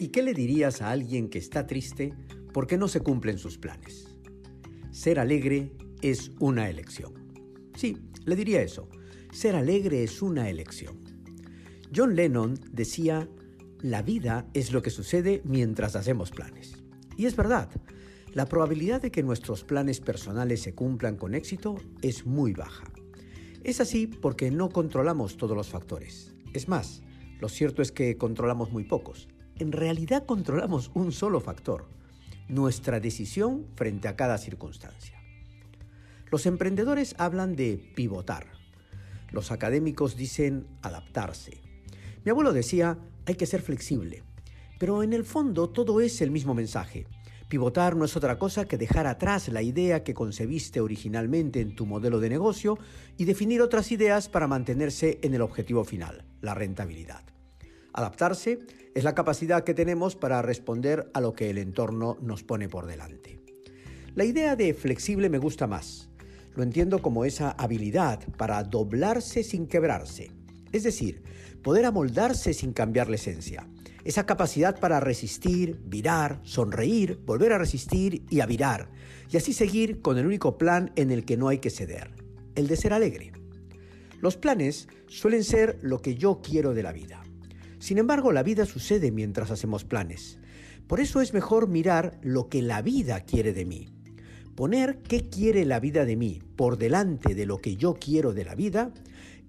¿Y qué le dirías a alguien que está triste porque no se cumplen sus planes? Ser alegre es una elección. Sí, le diría eso. Ser alegre es una elección. John Lennon decía, la vida es lo que sucede mientras hacemos planes. Y es verdad, la probabilidad de que nuestros planes personales se cumplan con éxito es muy baja. Es así porque no controlamos todos los factores. Es más, lo cierto es que controlamos muy pocos, en realidad controlamos un solo factor, nuestra decisión frente a cada circunstancia. Los emprendedores hablan de pivotar. Los académicos dicen adaptarse. Mi abuelo decía, hay que ser flexible. Pero en el fondo todo es el mismo mensaje. Pivotar no es otra cosa que dejar atrás la idea que concebiste originalmente en tu modelo de negocio y definir otras ideas para mantenerse en el objetivo final, la rentabilidad. Adaptarse es la capacidad que tenemos para responder a lo que el entorno nos pone por delante. La idea de flexible me gusta más. Lo entiendo como esa habilidad para doblarse sin quebrarse, es decir, poder amoldarse sin cambiar la esencia. Esa capacidad para resistir, virar, sonreír, volver a resistir y a virar, y así seguir con el único plan en el que no hay que ceder, el de ser alegre. Los planes suelen ser lo que yo quiero de la vida. Sin embargo, la vida sucede mientras hacemos planes. Por eso es mejor mirar lo que la vida quiere de mí. Poner qué quiere la vida de mí por delante de lo que yo quiero de la vida,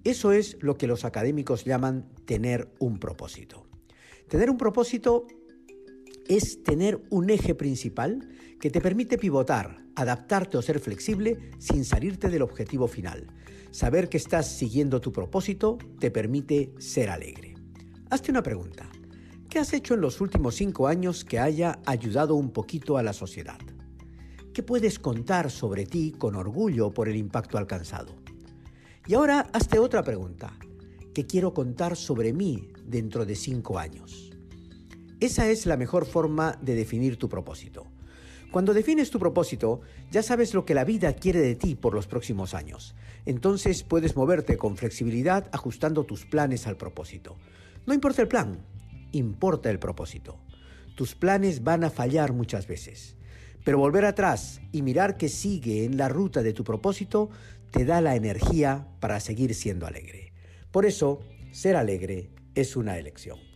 eso es lo que los académicos llaman tener un propósito. Tener un propósito es tener un eje principal que te permite pivotar, adaptarte o ser flexible sin salirte del objetivo final. Saber que estás siguiendo tu propósito te permite ser alegre. Hazte una pregunta. ¿Qué has hecho en los últimos cinco años que haya ayudado un poquito a la sociedad? ¿Qué puedes contar sobre ti con orgullo por el impacto alcanzado? Y ahora hazte otra pregunta. ¿Qué quiero contar sobre mí dentro de cinco años? Esa es la mejor forma de definir tu propósito. Cuando defines tu propósito, ya sabes lo que la vida quiere de ti por los próximos años. Entonces puedes moverte con flexibilidad ajustando tus planes al propósito. No importa el plan, importa el propósito. Tus planes van a fallar muchas veces, pero volver atrás y mirar que sigue en la ruta de tu propósito te da la energía para seguir siendo alegre. Por eso, ser alegre es una elección.